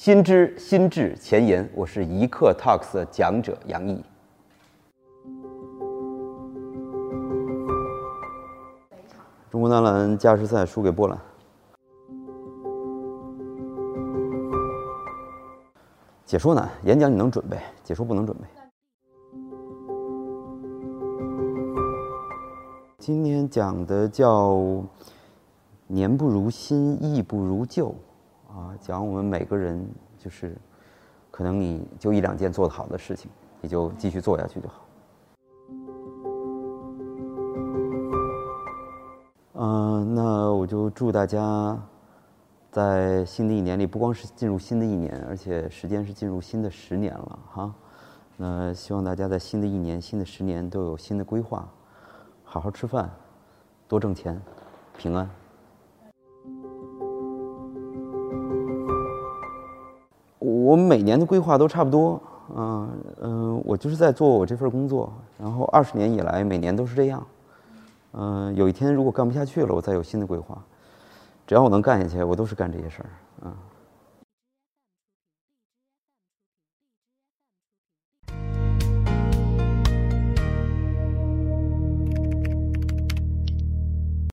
新知心智前沿，我是一刻 Talks 的讲者杨毅。中国男篮加时赛输给波兰，解说难，演讲你能准备，解说不能准备。今天讲的叫“年不如新，意不如旧”，啊，讲我们每个人就是，可能你就一两件做得好的事情，你就继续做下去就好。嗯，那我就祝大家在新的一年里，不光是进入新的一年，而且时间是进入新的十年了哈。那希望大家在新的一年、新的十年都有新的规划。好好吃饭，多挣钱，平安。我每年的规划都差不多，嗯嗯，我就是在做我这份工作，然后二十年以来每年都是这样。嗯，有一天如果干不下去了，我再有新的规划。只要我能干下去，我都是干这些事儿，啊。